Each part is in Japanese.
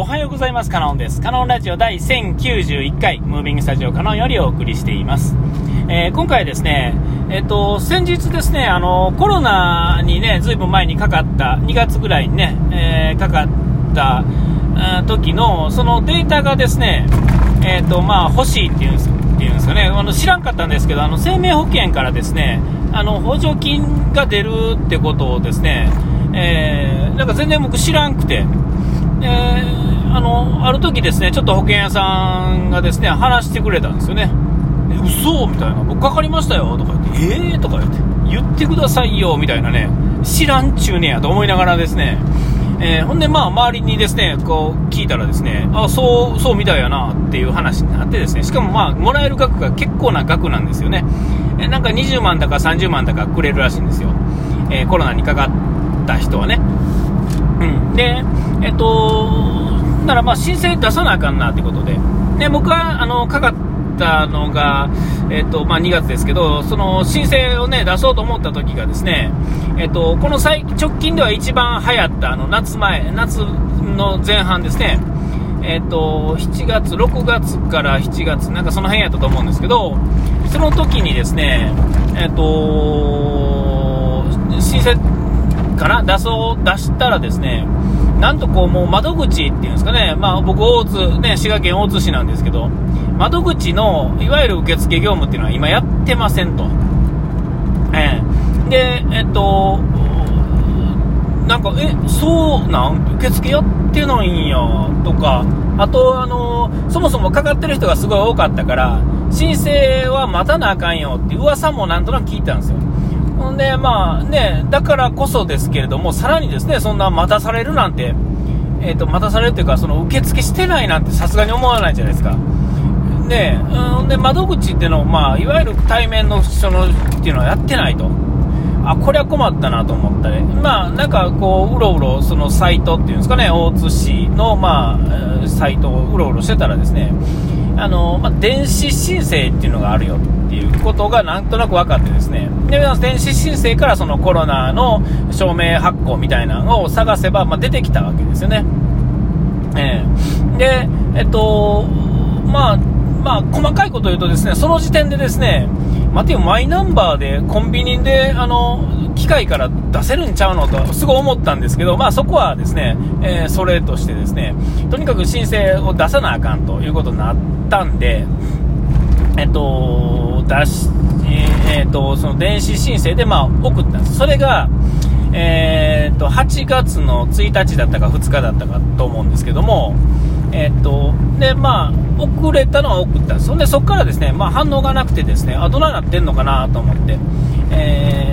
おはようございます。カノンです。カノンラジオ第1091回、ムービングスタジオカノンよりお送りしています。えー今回はですね、えっ、と、先日ですね、あの、コロナにね、ずいぶん前にかかった、2月ぐらいにね、えーかかった、あ時の、そのデータがですね、えっ、と、まあ、欲しいっていうんですっていうんですかね、あの知らんかったんですけど、あの生命保険からですね、あの補助金が出るってことをですね、えーなんか全然僕知らんくて、えーあの、ある時ですね、ちょっと保険屋さんがですね、話してくれたんですよね。え嘘みたいな。僕かかりましたよとか言って、えー？とか言って、言ってくださいよみたいなね、知らんちゅうねやと思いながらですね、えーほんでまあ周りにですね、こう聞いたらですね、あ、そう、そうみたいやなっていう話になってですね、しかもまあ、もらえる額が結構な額なんですよね。えなんか20万だか30万だかくれるらしいんですよ。えーコロナにかかった人はね。うん、で、えっと、ならまあ申請出さなあかんなってことで、で僕はあのかかったのが、えっとまあ、2月ですけど、その申請を、ね、出そうと思った時がですね、えっと、この最直近では一番流行ったあの夏前、夏の前半ですね、えっと、7月、6月から7月、なんかその辺やったと思うんですけど、その時にですね、えっと、申請かな出そう、出したらですね、なんとこう、もう窓口っていうんですかね、まあ僕、大津、ね、滋賀県大津市なんですけど、窓口の、いわゆる受付業務っていうのは今やってませんと。ええで、えっと、なんか、え、そうなん？受付やってないんや、とか、あと、あの、そもそもかかってる人がすごい多かったから、申請は待たなあかんよって噂もなんとなく聞いたんですよ。ほんで、まあね、だからこそですけれども、さらにですね、そんな待たされるなんて、えっ、と、待たされるというか、その受付してないなんてさすがに思わないじゃないですか。で、うん、で、窓口っていうのを、まあ、いわゆる対面の人のっていうのはやってないと。あ、これは困ったなと思ったね。まあ、なんかこう、うろうろ、そのサイトっていうんですかね、大津市の、まあ、サイトをうろうろしてたらですね、あの、まあ、電子申請っていうのがあるよっていうことがなんとなく分かってですね、で、電子申請からそのコロナの証明発行みたいなのを探せば、まあ、出てきたわけですよね。ええで、えっと、まあ、まあ、細かいことを言うとですね、その時点でですね、待てよ、マイナンバーでコンビニで、あの、機械から出せるんちゃうのと、すごい思ったんですけど、まあそこはですね、えーそれとしてですね、とにかく申請を出さなあかんということになったんで、えっと、出し、えーっと、その電子申請で、まあ、送ったんです。それが、えーっと、8月の1日だったか2日だったかと思うんですけども、えーっと、で、まあ、遅れたのは送ったんです。そんで、そこからですね、まあ、反応がなくてですね、あ、どななってんのかなと思って、えー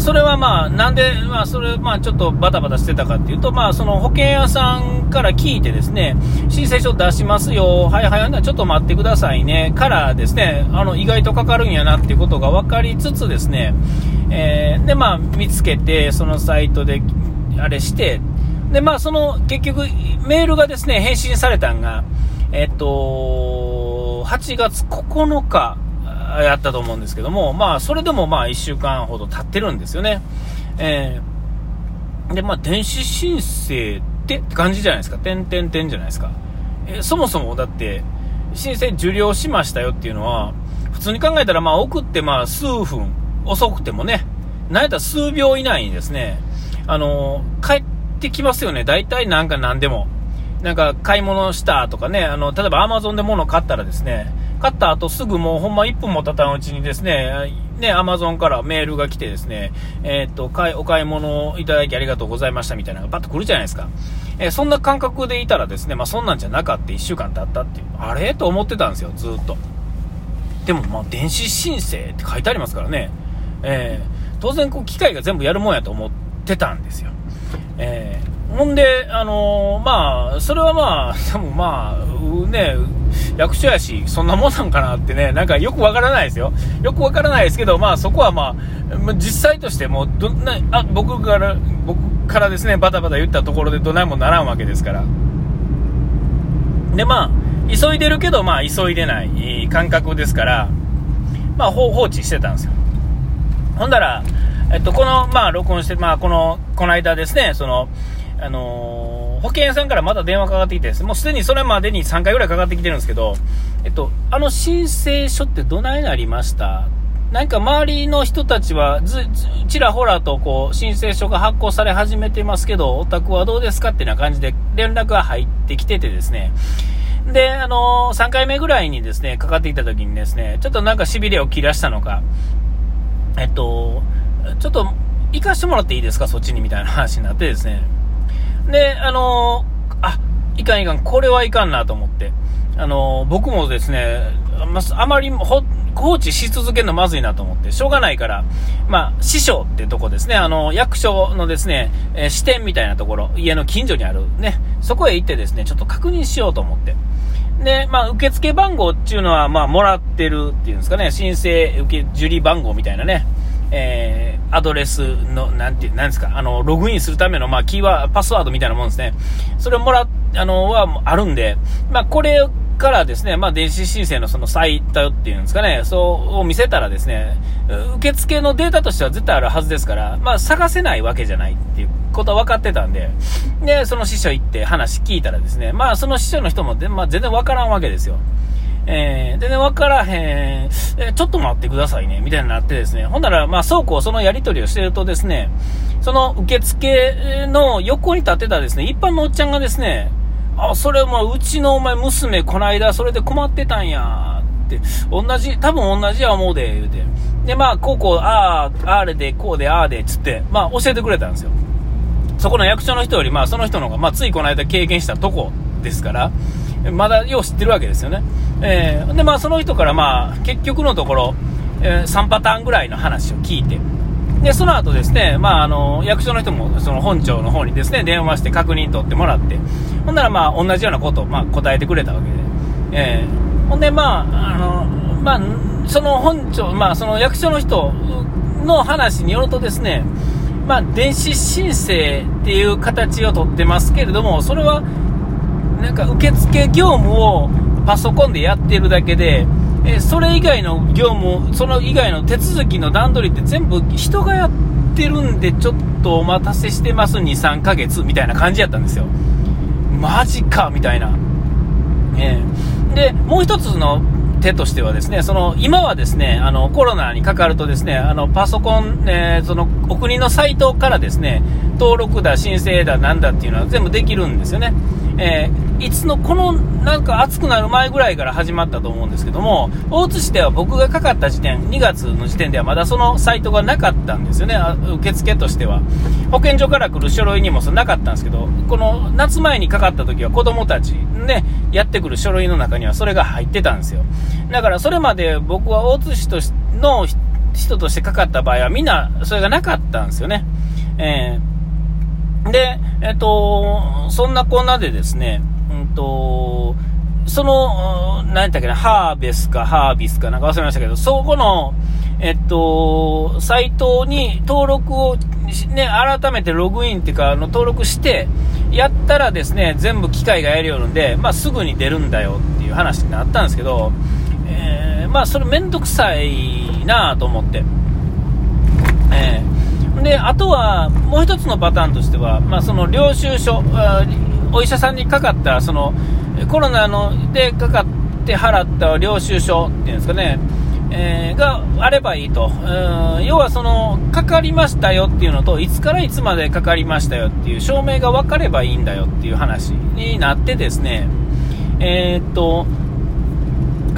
それはまあ、なんで、まあ、それ、まあ、ちょっとバタバタしてたかっていうと、まあ、その保険屋さんから聞いてですね、申請書出しますよ、はいはい、ちょっと待ってくださいね、からですね、あの、意外とかかるんやなっていうことが分かりつつですね、えーで、まあ、見つけて、そのサイトで、あれして、で、まあ、その、結局、メールがですね、返信されたんが、えっと、8月9日、あやったと思うんですけども、まあ、それでもまあ、1週間ほど経ってるんですよね。えーで、まあ、電子申請ってって感じじゃないですか。点々点じゃないですか。えーそもそもだって、申請受領しましたよっていうのは、普通に考えたら、まあ、送ってまあ、数分、遅くてもね、なんやったら数秒以内にですね、あの帰っってきますよね。大体なんか何でも。なんか買い物したとかね、あの、例えば Amazon で物買ったらですね、買った後すぐもうほんま1分も経たんうちにですね、ね、Amazon からメールが来てですね、えーっと、買いお買い物をいただきありがとうございましたみたいなのがパッと来るじゃないですか。えーそんな感覚でいたらですね、まあそんなんじゃなかった1週間経ったっていう、あれ？と思ってたんですよ、ずっと。でも、まあ、電子申請って書いてありますからね、えー当然、こう、機械が全部やるもんやと思ってたんですよ。えーほんで、あのーまあ、それはまあ、でもまあ、ね、役所やし、そんなもんなんかなってね、なんかよくわからないですよ。よくわからないですけど、まあそこはまあ、実際としてもどんな、あ、僕から、僕からですね、バタバタ言ったところでどないもならんわけですから。で、まあ、急いでるけど、まあ急いでない感覚ですから、まあ放置してたんですよ。ほんだら、えっと、この、まあ、録音して、まあ、この、この間ですね、その、あの保険屋さんからまた電話かかってきて、もうすでにそれまでに3回ぐらいかかってきてるんですけど、えっと、あの申請書ってどないなりました？なんか周りの人たちはず、ずちらほらとこう、申請書が発行され始めてますけど、お宅はどうですかってな感じで連絡が入ってきててですね、で、あのー、3回目ぐらいにですね、かかってきた時にですね、ちょっとなんか痺れを切らしたのか、えっと、ちょっと行かしてもらっていいですか、そっちにみたいな話になってですね。で、あのー、あ、いかんいかん、これはいかんなと思って、あのー、僕もですね、あまり放置し続けるのまずいなと思って、しょうがないから、まあ、師匠ってとこですね、あの、役所のですね、えー、支店みたいなところ、家の近所にある。ね、そこへ行ってですね、ちょっと確認しようと思って。で、まあ、受付番号っていうのは、まあ、もらってるっていうんですかね、申請受け受理番号みたいなね、えー、アドレスの、なんて、なんですか、あの、ログインするための、まあ、キーワード、パスワードみたいなもんですね。それをもら、あの、は、あるんで、まあ、これからですね、まあ、電子申請のそのサイトっていうんですかね、そうを見せたらですね、受付のデータとしては絶対あるはずですから、まあ、探せないわけじゃないっていうことは分かってたんで、で、その師匠行って話聞いたらですね、まあ、その師匠の人も、まあ、全然分からんわけですよ。えー、でね、わからへん、えー、ちょっと待ってくださいね、みたいになってですね、ほんなら、まあ、倉庫、そのやり取りをしてるとですね、その受付の横に立ってたですね、一般のおっちゃんがですね、あ、それもうちのお前娘、こないだそれで困ってたんや、って、同じ、多分同じや思うで、言うて。で、まあ、こうこう、ああ、あれで、こうで、ああで、つって、まあ、教えてくれたんですよ。そこの役所の人より、まあ、その人の方が、まあ、ついこの間経験したとこですから、まだよう知ってるわけですよね。えー、で、まあ、その人からまあ、結局のところ、えー、3パターンぐらいの話を聞いて、で、その後ですね、まあ、あの、役所の人も、その本庁の方にですね、電話して確認取ってもらって、ほんならまあ、同じようなことを、まあ、答えてくれたわけで、えー、ほんで、まあ、あの、まあ、その本庁、まあ、その役所の人の話によるとですね、まあ、電子申請っていう形をとってますけれども、それは、なんか受付業務をパソコンでやってるだけで、えそれ以外の業務、その以外の手続きの段取りって全部人がやってるんで、ちょっとお待たせしてます、2、3ヶ月みたいな感じやったんですよ。マジかみたいな。えー、で、もう一つの手としてはですね、その今はですね、あのコロナにかかるとですね、あのパソコン、えー、そのお国のサイトからですね、登録だ、申請だ、なんだっていうのは全部できるんですよね。えー、いつの、この、なんか暑くなる前ぐらいから始まったと思うんですけども、大津市では僕がかかった時点、2月の時点ではまだそのサイトがなかったんですよね、受付としては。保健所から来る書類にもそなかったんですけど、この夏前にかかった時は子供たちね、やってくる書類の中にはそれが入ってたんですよ。だからそれまで僕は大津市としの人としてかかった場合はみんなそれがなかったんですよね。えーで、えっと、そんなこんなでですね、うんと、その、何やったっけな、ハーベスかハービスかなんか忘れましたけど、そこの、えっと、サイトに登録を、ね、改めてログインっていうか、あの、登録して、やったらですね、全部機械がやりよるんで、まあ、すぐに出るんだよっていう話になったんですけど、えー、まあ、それめんどくさいなと思って。えーで、あとは、もう一つのパターンとしては、まあ、その領収書、お医者さんにかかった、その、コロナのでかかって払った領収書っていうんですかね、えー、があればいいと。要はその、かかりましたよっていうのと、いつからいつまでかかりましたよっていう証明が分かればいいんだよっていう話になってですね、えー、っと、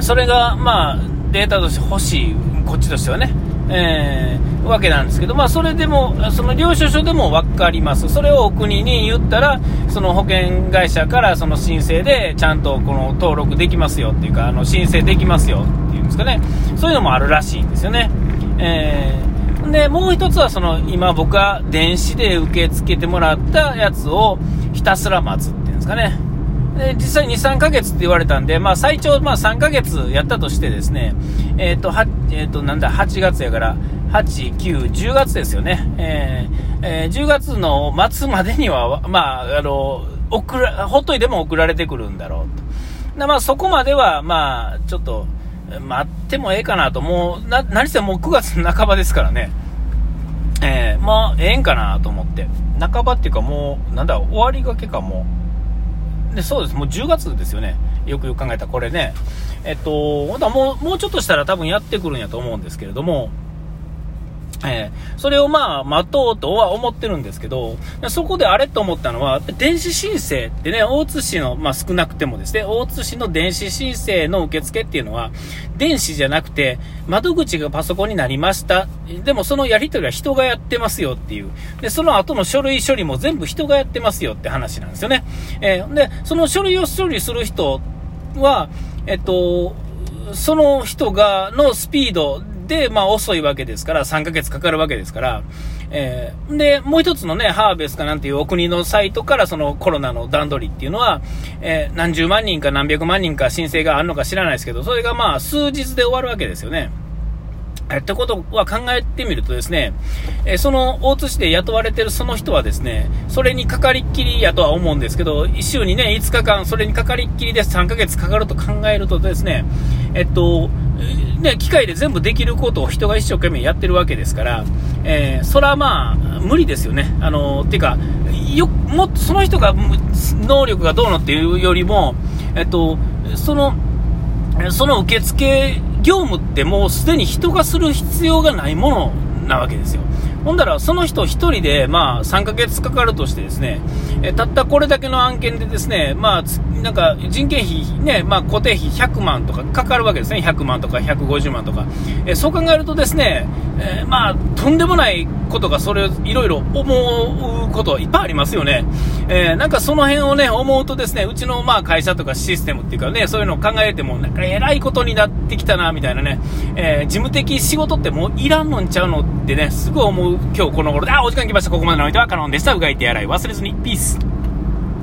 それが、まあ、データとして欲しい、こっちとしてはね。えー、わけなんですけど、まあ、それでも、その領収書でも分かります、それをお国に言ったら、その保険会社からその申請でちゃんとこの登録できますよっていうか、あの申請できますよっていうんですかね、そういうのもあるらしいんですよね。えー、でもう一つはその今僕が電子で受け付けてもらったやつをひたすら待つっていうんですかね。で実際2、3ヶ月って言われたんで、まあ、最長、まあ、3ヶ月やったとしてですね、えっ、ー、と、は、えっ、ー、と、なんだ、8月やから、8、9、10月ですよね。えー、えー、10月の末までには、まあ、あの、送ら、ほっといても送られてくるんだろうと。でまあ、そこまでは、まあ、ちょっと、待ってもええかなと、もう、な、何せもう9月の半ばですからね。えー、まあ、ええんかなと思って。半ばっていうかもう、なんだ、終わりがけかもう。で、そうです。もう10月ですよね。よくよく考えたらこれね。えっと、本当はもう、もうちょっとしたら多分やってくるんやと思うんですけれども、えー、それをまあ、待とうとは思ってるんですけど、そこであれと思ったのは、電子申請ってね、大津市の、まあ少なくてもですね、大津市の電子申請の受付っていうのは、電子じゃなくて、窓口がパソコンになりました。でもそのやり取りは人がやってますよっていう。で、その後の書類処理も全部人がやってますよって話なんですよね。えー、で、その書類を処理する人は、えっと、その人が、のスピードで、まあ遅いわけですから、3ヶ月かかるわけですから、えー、で、もう一つのね、ハーベスかなんていうお国のサイトからそのコロナの段取りっていうのは、えー、何十万人か何百万人か申請があるのか知らないですけど、それがまあ数日で終わるわけですよね。えってことは考えてみるとですね、えその大津市で雇われてるその人はですね、それにかかりっきりやとは思うんですけど、1週にね、5日間、それにかかりっきりで3ヶ月かかると考えるとですね、えっと、ね、機械で全部できることを人が一生懸命やってるわけですから、えー、それはまあ、無理ですよね。あの、ていうか、よ、もっとその人が能力がどうのっていうよりも、えっと、その、その受付業務ってもうすでに人がする必要がないものなわけですよ。ほんだら、その人1人で、まあ、3ヶ月かかるとしてですね、えたったこれだけの案件でですね、まあ、なんか人件費、ね、まあ、固定費100万とかかかるわけですね、100万とか150万とか。えそう考えるとですね、えー、まあ、とんでもないことが、それいろいろ思うこといっぱいありますよね。えー、なんかその辺をね、思うとですね、うちのまあ会社とかシステムっていうかね、そういうのを考えても、なんか偉いことになってきたな、みたいなね、えー、事務的仕事ってもういらんのんちゃうのってね、すぐ思う今日この頃で、あ、お時間来ました。ここまでのお相手はカノンでした。うがいて洗い忘れずに。ピース。